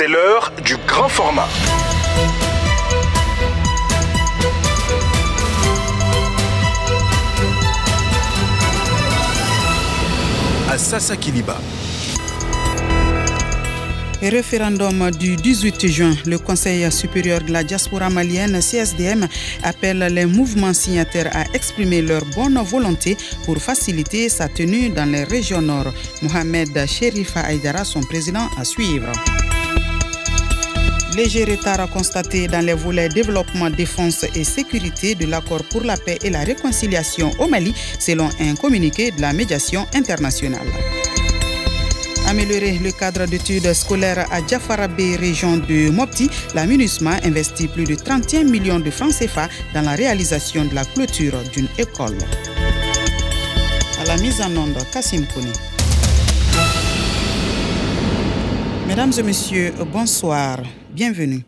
C'est l'heure du grand format. À Kiliba. Référendum du 18 juin, le Conseil supérieur de la diaspora malienne, CSDM, appelle les mouvements signataires à exprimer leur bonne volonté pour faciliter sa tenue dans les régions nord. Mohamed Sherifa Aydara, son président, à suivre. Léger retard constaté dans les volets développement, défense et sécurité de l'accord pour la paix et la réconciliation au Mali, selon un communiqué de la médiation internationale. Améliorer le cadre d'études scolaires à Jafarabé, région de Mopti, la MINUSMA investit plus de 31 millions de francs CFA dans la réalisation de la clôture d'une école. À la mise en onde, Kassim Kouni. Mesdames et messieurs, bonsoir, bienvenue.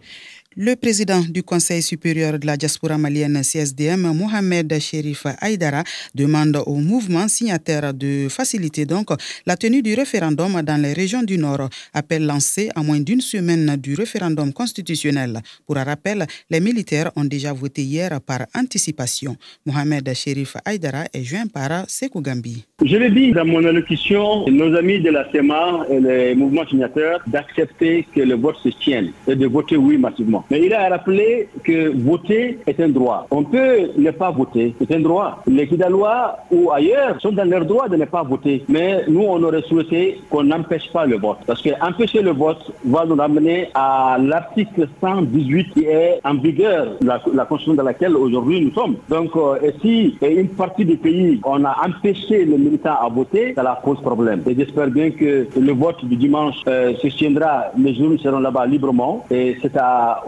Le président du Conseil supérieur de la diaspora malienne CSDM, Mohamed Sherif Aïdara, demande au mouvement signataire de faciliter donc la tenue du référendum dans les régions du Nord. Appel lancé à moins d'une semaine du référendum constitutionnel. Pour un rappel, les militaires ont déjà voté hier par anticipation. Mohamed Sherif Aïdara est joint par Sekou Gambi. Je l'ai dit dans mon allocution, nos amis de la CEMA et les mouvements signataires d'accepter que le vote se tienne et de voter oui massivement. Mais il a rappelé que voter est un droit. On peut ne pas voter, c'est un droit. Les Kidalois ou ailleurs sont dans leur droit de ne pas voter. Mais nous, on aurait souhaité qu'on n'empêche pas le vote. Parce qu'empêcher le vote va nous amener à l'article 118 qui est en vigueur, la, constitution dans laquelle aujourd'hui nous sommes. Donc, euh, si une partie du pays, on a empêché les militants à voter, ça la pose problème. Et j'espère bien que le vote du dimanche euh, se tiendra, les jeunes seront là-bas librement. Et c'est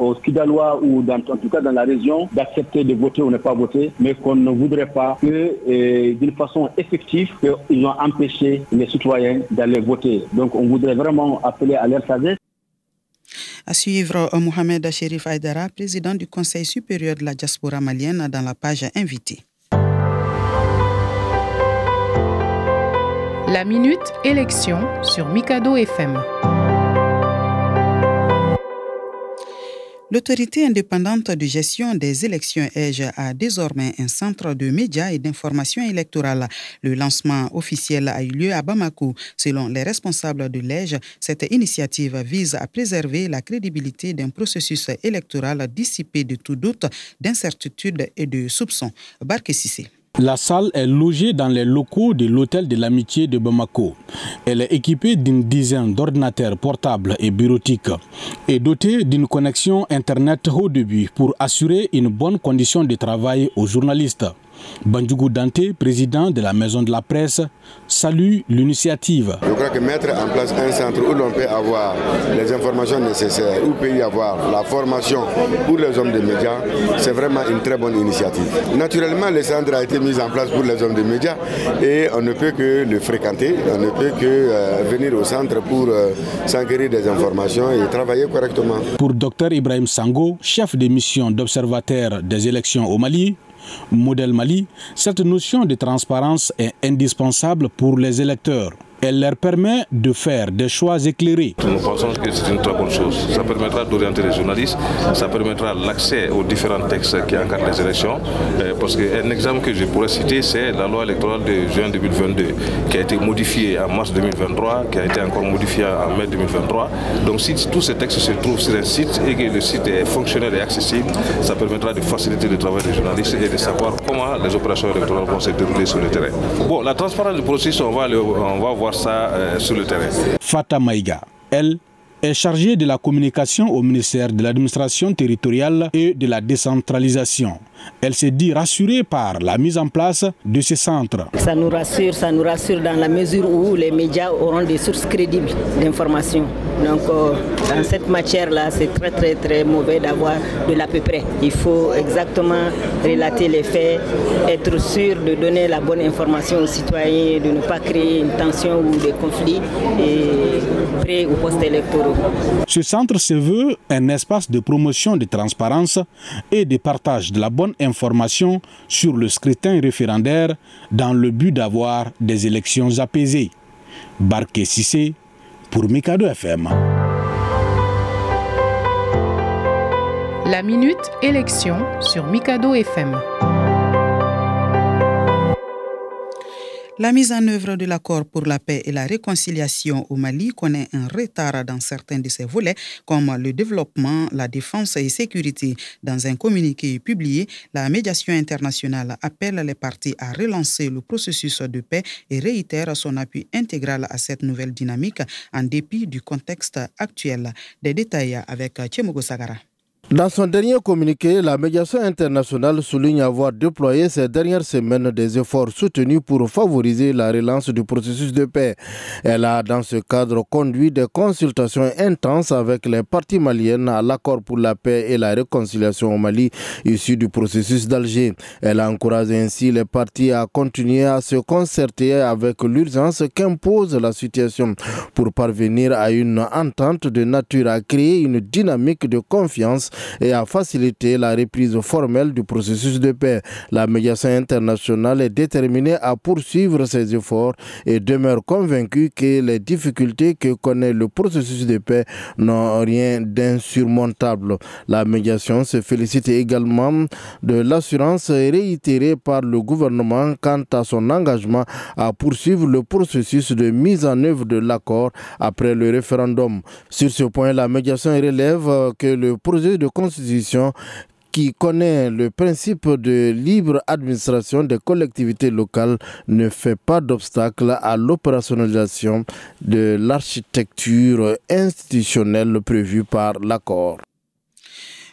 aux Kidalois ou dans, en tout cas dans la région d'accepter de voter ou ne pas voter, mais qu'on ne voudrait pas que euh, d'une façon effective, qu'ils ont empêché les citoyens d'aller voter. Donc on voudrait vraiment appeler à leur sagesse. À suivre, Mohamed Sherif Aydara, président du Conseil supérieur de la diaspora malienne, dans la page invitée. La minute élection sur Mikado FM. L'autorité indépendante de gestion des élections EGE a désormais un centre de médias et d'information électorale. Le lancement officiel a eu lieu à Bamako. Selon les responsables de l'EGE, cette initiative vise à préserver la crédibilité d'un processus électoral dissipé de tout doute, d'incertitude et de soupçons. Barke la salle est logée dans les locaux de l'hôtel de l'amitié de Bamako. Elle est équipée d'une dizaine d'ordinateurs portables et bureautiques et dotée d'une connexion Internet haut débit pour assurer une bonne condition de travail aux journalistes. Bandjougou Dante, président de la Maison de la Presse, salue l'initiative. Je crois que mettre en place un centre où l'on peut avoir les informations nécessaires, où peut y avoir la formation pour les hommes de médias, c'est vraiment une très bonne initiative. Naturellement, le centre a été mis en place pour les hommes de médias et on ne peut que le fréquenter, on ne peut que euh, venir au centre pour euh, s'enquérir des informations et travailler correctement. Pour Dr Ibrahim Sango, chef de mission d'observateur des élections au Mali, Modèle Mali, cette notion de transparence est indispensable pour les électeurs. Elle leur permet de faire des choix éclairés. Nous pensons que c'est une très bonne chose. Ça permettra d'orienter les journalistes, ça permettra l'accès aux différents textes qui encadrent les élections. Euh, parce qu'un exemple que je pourrais citer, c'est la loi électorale de juin 2022, qui a été modifiée en mars 2023, qui a été encore modifiée en mai 2023. Donc si tous ces textes se trouvent sur un site et que le site est fonctionnel et accessible, ça permettra de faciliter le travail des journalistes et de savoir comment les opérations électorales vont se dérouler sur le terrain. Bon, la transparence du processus, on va, on va voir euh. Fata Maïga, elle, est chargée de la communication au ministère de l'administration territoriale et de la décentralisation. Elle s'est dit rassurée par la mise en place de ce centre. Ça nous rassure, ça nous rassure dans la mesure où les médias auront des sources crédibles d'information. Donc euh, dans cette matière-là, c'est très très très mauvais d'avoir de l'à peu près. Il faut exactement relater les faits, être sûr de donner la bonne information aux citoyens, de ne pas créer une tension ou des conflits et pré ou post-électoraux. Ce centre se veut un espace de promotion de transparence et de partage de la bonne grande information sur le scrutin référendaire dans le but d'avoir des élections apaisées. Barké Sissé pour Mikado FM. La minute élection sur Mikado FM. La mise en œuvre de l'accord pour la paix et la réconciliation au Mali connaît un retard dans certains de ses volets, comme le développement, la défense et sécurité. Dans un communiqué publié, la médiation internationale appelle les partis à relancer le processus de paix et réitère son appui intégral à cette nouvelle dynamique en dépit du contexte actuel. Des détails avec Tchemogo Sagara. Dans son dernier communiqué, la médiation internationale souligne avoir déployé ces dernières semaines des efforts soutenus pour favoriser la relance du processus de paix. Elle a dans ce cadre conduit des consultations intenses avec les parties maliennes à l'accord pour la paix et la réconciliation au Mali issu du processus d'Alger. Elle a encouragé ainsi les parties à continuer à se concerter avec l'urgence qu'impose la situation pour parvenir à une entente de nature à créer une dynamique de confiance et à faciliter la reprise formelle du processus de paix. La médiation internationale est déterminée à poursuivre ses efforts et demeure convaincue que les difficultés que connaît le processus de paix n'ont rien d'insurmontable. La médiation se félicite également de l'assurance réitérée par le gouvernement quant à son engagement à poursuivre le processus de mise en œuvre de l'accord après le référendum. Sur ce point, la médiation relève que le projet de constitution qui connaît le principe de libre administration des collectivités locales ne fait pas d'obstacle à l'opérationnalisation de l'architecture institutionnelle prévue par l'accord.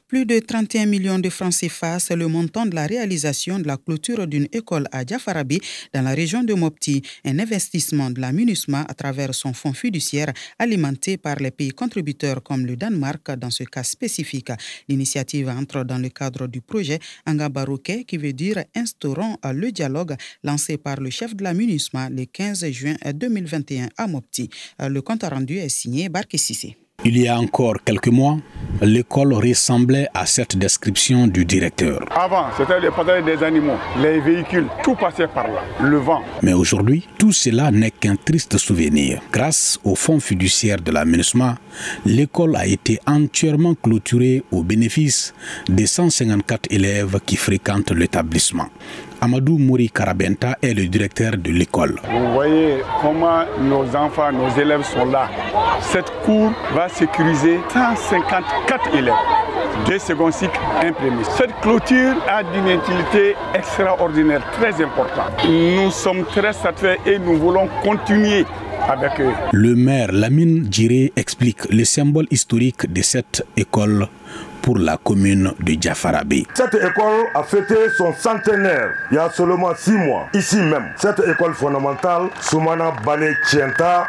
Plus de 31 millions de francs CFA, c'est le montant de la réalisation de la clôture d'une école à Diafarabi, dans la région de Mopti, un investissement de la MINUSMA à travers son fonds fiduciaire alimenté par les pays contributeurs comme le Danemark dans ce cas spécifique. L'initiative entre dans le cadre du projet Angabaroke qui veut dire instaurant le dialogue lancé par le chef de la MINUSMA le 15 juin 2021 à Mopti. Le compte rendu est signé Barke. Il y a encore quelques mois, l'école ressemblait à cette description du directeur. Avant, c'était les patrouilles des animaux, les véhicules, tout passait par là, le vent. Mais aujourd'hui, tout cela n'est qu'un triste souvenir. Grâce au fonds fiduciaire de la MINUSMA, l'école a été entièrement clôturée au bénéfice des 154 élèves qui fréquentent l'établissement. Amadou Mouri Karabenta est le directeur de l'école. Vous voyez comment nos enfants, nos élèves sont là. Cette cour va sécuriser 154 élèves. Deux secondes cycles, premier. Cette clôture a d'une utilité extraordinaire, très importante. Nous sommes très satisfaits et nous voulons continuer avec eux. Le maire Lamine Djiré explique le symbole historique de cette école pour la commune de Diafarabi. Cette école a fêté son centenaire il y a seulement six mois, ici même. Cette école fondamentale, Soumana Bane Chienta,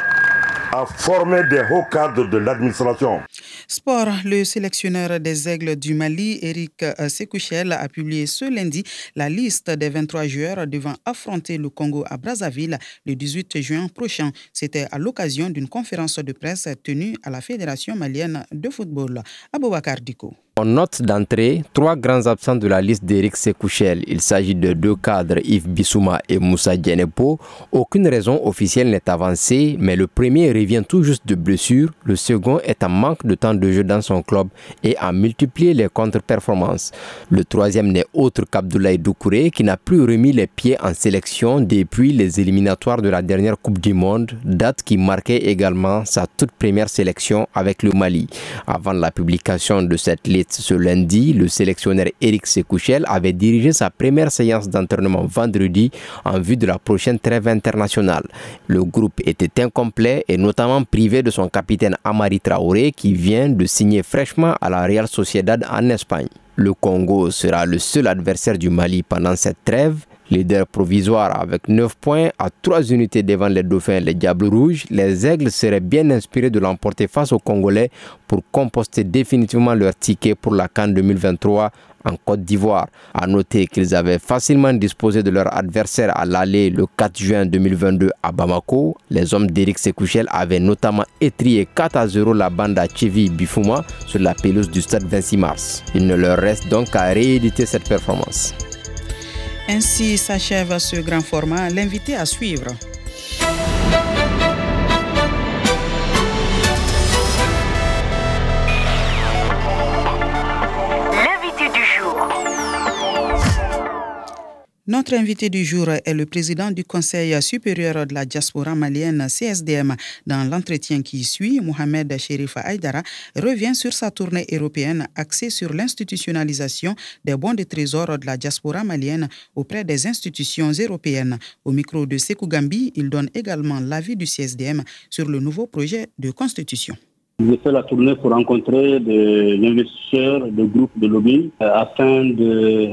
a formé des hauts cadres de l'administration. Sport, le sélectionneur des Aigles du Mali, Eric Sekouchel, a publié ce lundi la liste des 23 joueurs devant affronter le Congo à Brazzaville le 18 juin prochain. C'était à l'occasion d'une conférence de presse tenue à la Fédération malienne de football. Aboubakar Diko. En note d'entrée, trois grands absents de la liste d'Eric Sekouchel. Il s'agit de deux cadres, Yves Bissouma et Moussa Djenepo. Aucune raison officielle n'est avancée, mais le premier revient tout juste de blessure. Le second est en manque de temps de jeu dans son club et a multiplié les contre-performances. Le troisième n'est autre qu'Abdoulaye Doucouré, qui n'a plus remis les pieds en sélection depuis les éliminatoires de la dernière Coupe du Monde, date qui marquait également sa toute première sélection avec le Mali. Avant la publication de cette liste, ce lundi, le sélectionneur Eric Sekouchel avait dirigé sa première séance d'entraînement vendredi en vue de la prochaine trêve internationale. Le groupe était incomplet et notamment privé de son capitaine Amari Traoré qui vient de signer fraîchement à la Real Sociedad en Espagne. Le Congo sera le seul adversaire du Mali pendant cette trêve Leader provisoire avec 9 points à 3 unités devant les Dauphins et les Diables Rouges, les Aigles seraient bien inspirés de l'emporter face aux Congolais pour composter définitivement leur ticket pour la Cannes 2023 en Côte d'Ivoire. A noter qu'ils avaient facilement disposé de leur adversaire à l'aller le 4 juin 2022 à Bamako. Les hommes d'Éric Sekouchel avaient notamment étrié 4 à 0 la bande à Chevi Bifouma sur la pelouse du stade 26 mars. Il ne leur reste donc qu'à rééditer cette performance. Ainsi s'achève ce grand format. L'invité à suivre. Notre invité du jour est le président du Conseil supérieur de la diaspora malienne CSDM. Dans l'entretien qui suit, Mohamed Sherif Aydara revient sur sa tournée européenne axée sur l'institutionnalisation des bons de trésor de la diaspora malienne auprès des institutions européennes. Au micro de Sekou Gambi, il donne également l'avis du CSDM sur le nouveau projet de constitution. J'ai fait la tournée pour rencontrer des investisseurs, des groupes de lobby euh, afin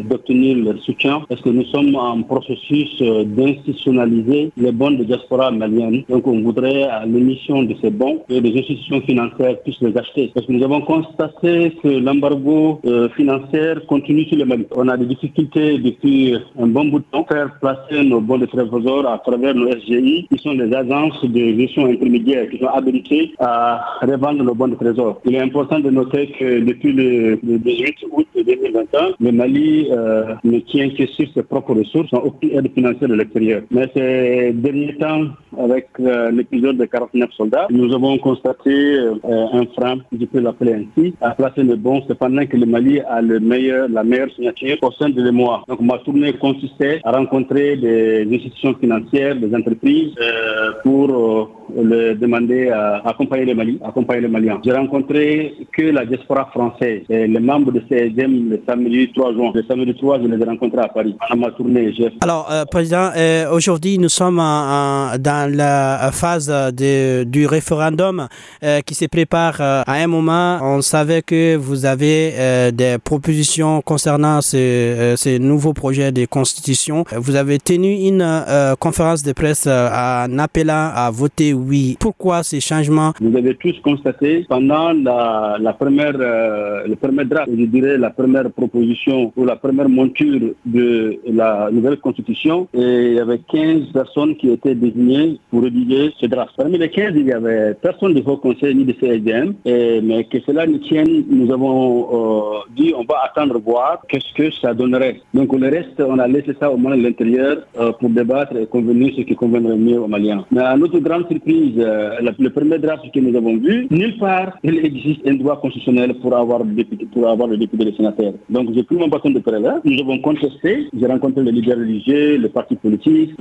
d'obtenir leur soutien parce que nous sommes en processus euh, d'institutionnaliser les bons de diaspora malienne. Donc on voudrait à l'émission de ces bons que les institutions financières puissent les acheter. Parce que nous avons constaté que l'embargo euh, financier continue sur le Mali. On a des difficultés depuis un bon bout de temps faire placer nos bons de trésor à travers nos SGI qui sont des agences de gestion intermédiaire qui sont habilitées à revendre le bon trésor. Il est important de noter que depuis le, 18 août 2021, le Mali euh, ne tient que sur ses propres ressources, sans aucune aide financière de l'extérieur. Mais ces derniers temps, avec euh, l'épisode de 49 soldats, nous avons constaté euh, un frein, je peux l'appeler ainsi, à placer le bon, cependant que le Mali a le meilleur, la meilleure signature au sein de l'EMOA. Donc ma tournée consistait à rencontrer des institutions financières, des entreprises, pour le demander à accompagner le Mali, accompagner le Maliens. J'ai rencontré que la diaspora française, et les membres de CSM le samedi 3 juin. Le samedi 3, je les ai rencontrés à Paris, à ma tournée. Alors, euh, Président, euh, aujourd'hui, nous sommes dans la phase de, du référendum euh, qui se prépare à un moment. On savait que vous avez des propositions concernant ces, ces, nouveaux projets de constitution. Vous avez tenu une conférence de presse en appelant à voter oui. Pourquoi ces changements? Vous avez tous constaté pendant la, première, euh, le premier draft, je dirais la première proposition ou la première monture de la nouvelle constitution, et il y avait 15 personnes qui étaient désignées pour rédiger ce draft. Parmi les 15, il y avait personne du Haut Conseil ni de CSDM, mais que cela ne tienne, nous avons euh, dit on va attendre voir qu'est-ce que ça donnerait. Donc le reste, on a laissé ça au moins à l'intérieur euh, pour débattre et convenir ce qui conviendrait mieux aux Maliens. Mais à notre grande surprise, le premier draft que nous avons vu, nulle part il existe un droit constitutionnel pour avoir le député, pour avoir le et le sénateur. Donc j'ai pris mon bâton de là. nous avons contesté, j'ai rencontré les leaders religieux, les partis politiques,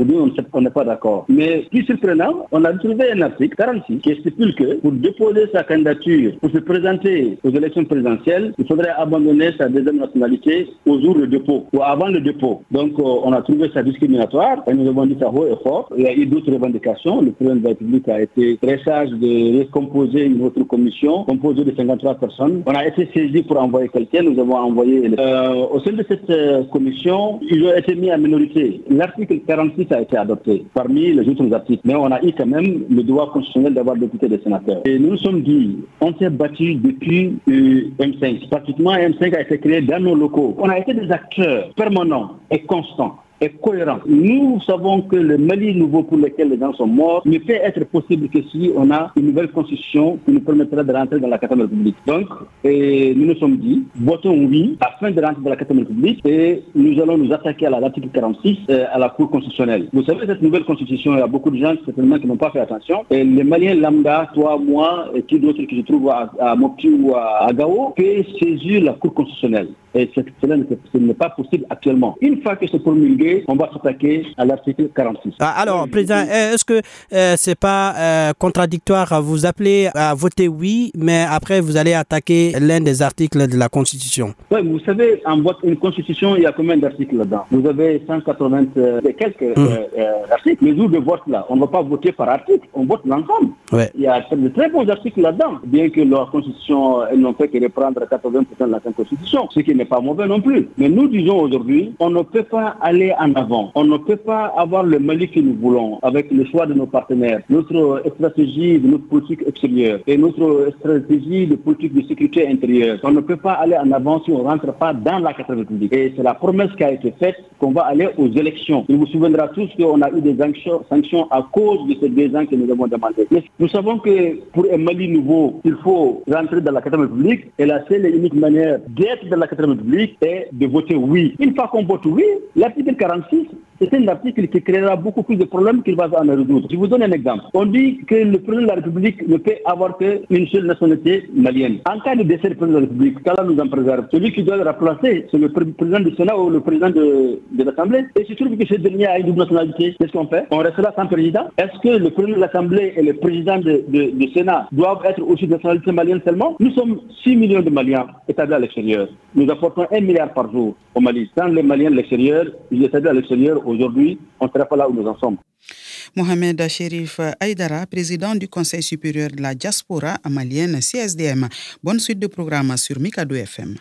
on n'est pas d'accord. Mais plus surprenant, on a trouvé un article 46 qui stipule que pour déposer sa candidature, pour se présenter aux élections présidentielles, il faudrait abandonner sa deuxième nationalité au jour du dépôt ou avant le dépôt. Donc euh, on a trouvé ça discriminatoire et nous avons dit ça haut et fort. Il y a eu d'autres revendications. Le président de la République a été très sage de recomposer une autre commission composée de 53 personnes. On a été saisi pour envoyer quelqu'un, nous avons envoyé. Euh, au sein de cette euh, commission, ils ont été mis en minorité. L'article 46 a été adopté parmi les autres articles, mais on a eu quand même le droit constitutionnel d'avoir député des sénateurs. Et nous nous sommes dit, on s'est battu depuis euh, M5. Pratiquement, M5 a été créé dans nos locaux. On a été des acteurs permanents et constants est cohérent. Nous savons que le Mali nouveau pour lequel les gens sont morts ne peut être possible que si on a une nouvelle constitution qui nous permettra de rentrer dans la 4 République. Donc, et nous nous sommes dit, votons oui afin de rentrer dans la 4 République et nous allons nous attaquer à l'article 46 euh, à la Cour constitutionnelle. Vous savez, cette nouvelle constitution, il y a beaucoup de gens certainement qui n'ont pas fait attention. Et les Maliens lambda, toi, moi et qui d'autres qui se trouvent à, à Mopti ou à, Gao, peuvent saisir la Cour constitutionnelle. Et cela n'est pas possible actuellement. Une fois que c'est promulgué, on va s'attaquer à l'article 46. Ah, alors, Président, est-ce que euh, c'est pas euh, contradictoire Vous appelez à voter oui, mais après vous allez attaquer l'un des articles de la Constitution? Oui, vous savez, en vote une Constitution, il y a combien d'articles là-dedans? Vous avez 180 euh, quelques hum. articles. Les jours de vote là, on ne va pas voter par article, on vote l'ensemble. Il y a de très bons articles là-dedans, bien que la Constitution, elle n'ont fait que reprendre 80% de la Constitution, ce qui n'est pas mauvais non plus. Mais nous disons aujourd'hui, on ne peut pas aller en avant. On ne peut pas avoir le Mali que nous voulons avec le choix de nos partenaires, notre stratégie de notre politique extérieure et notre stratégie de politique de sécurité intérieure. On ne peut pas aller en avant si on ne rentre pas dans la 4 République. Et c'est la promesse qui a été faite qu'on va aller aux élections. Il vous souviendra tous qu'on a eu des sanctions à cause de ces deux ans que nous avons demandé. nous savons que pour un Mali nouveau, il faut rentrer dans la 4 République et la seule et unique manière d'être dans la 4 République est de voter oui. Une fois qu'on vote oui, l'article 46 c'est un article qui créera beaucoup plus de problèmes qu'il va en résoudre. Je vous donne un exemple. On dit que le président de la République ne peut avoir qu'une seule nationalité malienne. En cas de décès du président de la République, qu'Allah nous en préserve, celui qui doit le remplacer, c'est le président du Sénat ou le président de, l'Assemblée. Et je trouve que ce dernier a une double nationalité. Qu'est-ce qu'on fait? On restera sans président Est-ce que le président de l'Assemblée et le président du Sénat doivent être aussi de nationalité malienne seulement? Nous sommes 6 millions de Maliens établis à l'extérieur. Nous apportons 1 milliard par jour au Mali. Sans les Maliens de l'extérieur, ils établis à l'extérieur aujourd'hui, on ne serait pas là où nous en sommes. Mohamed Sherif Aydara, président du Conseil supérieur de la diaspora malienne CSDM. Bonne suite de programme sur Mikado FM.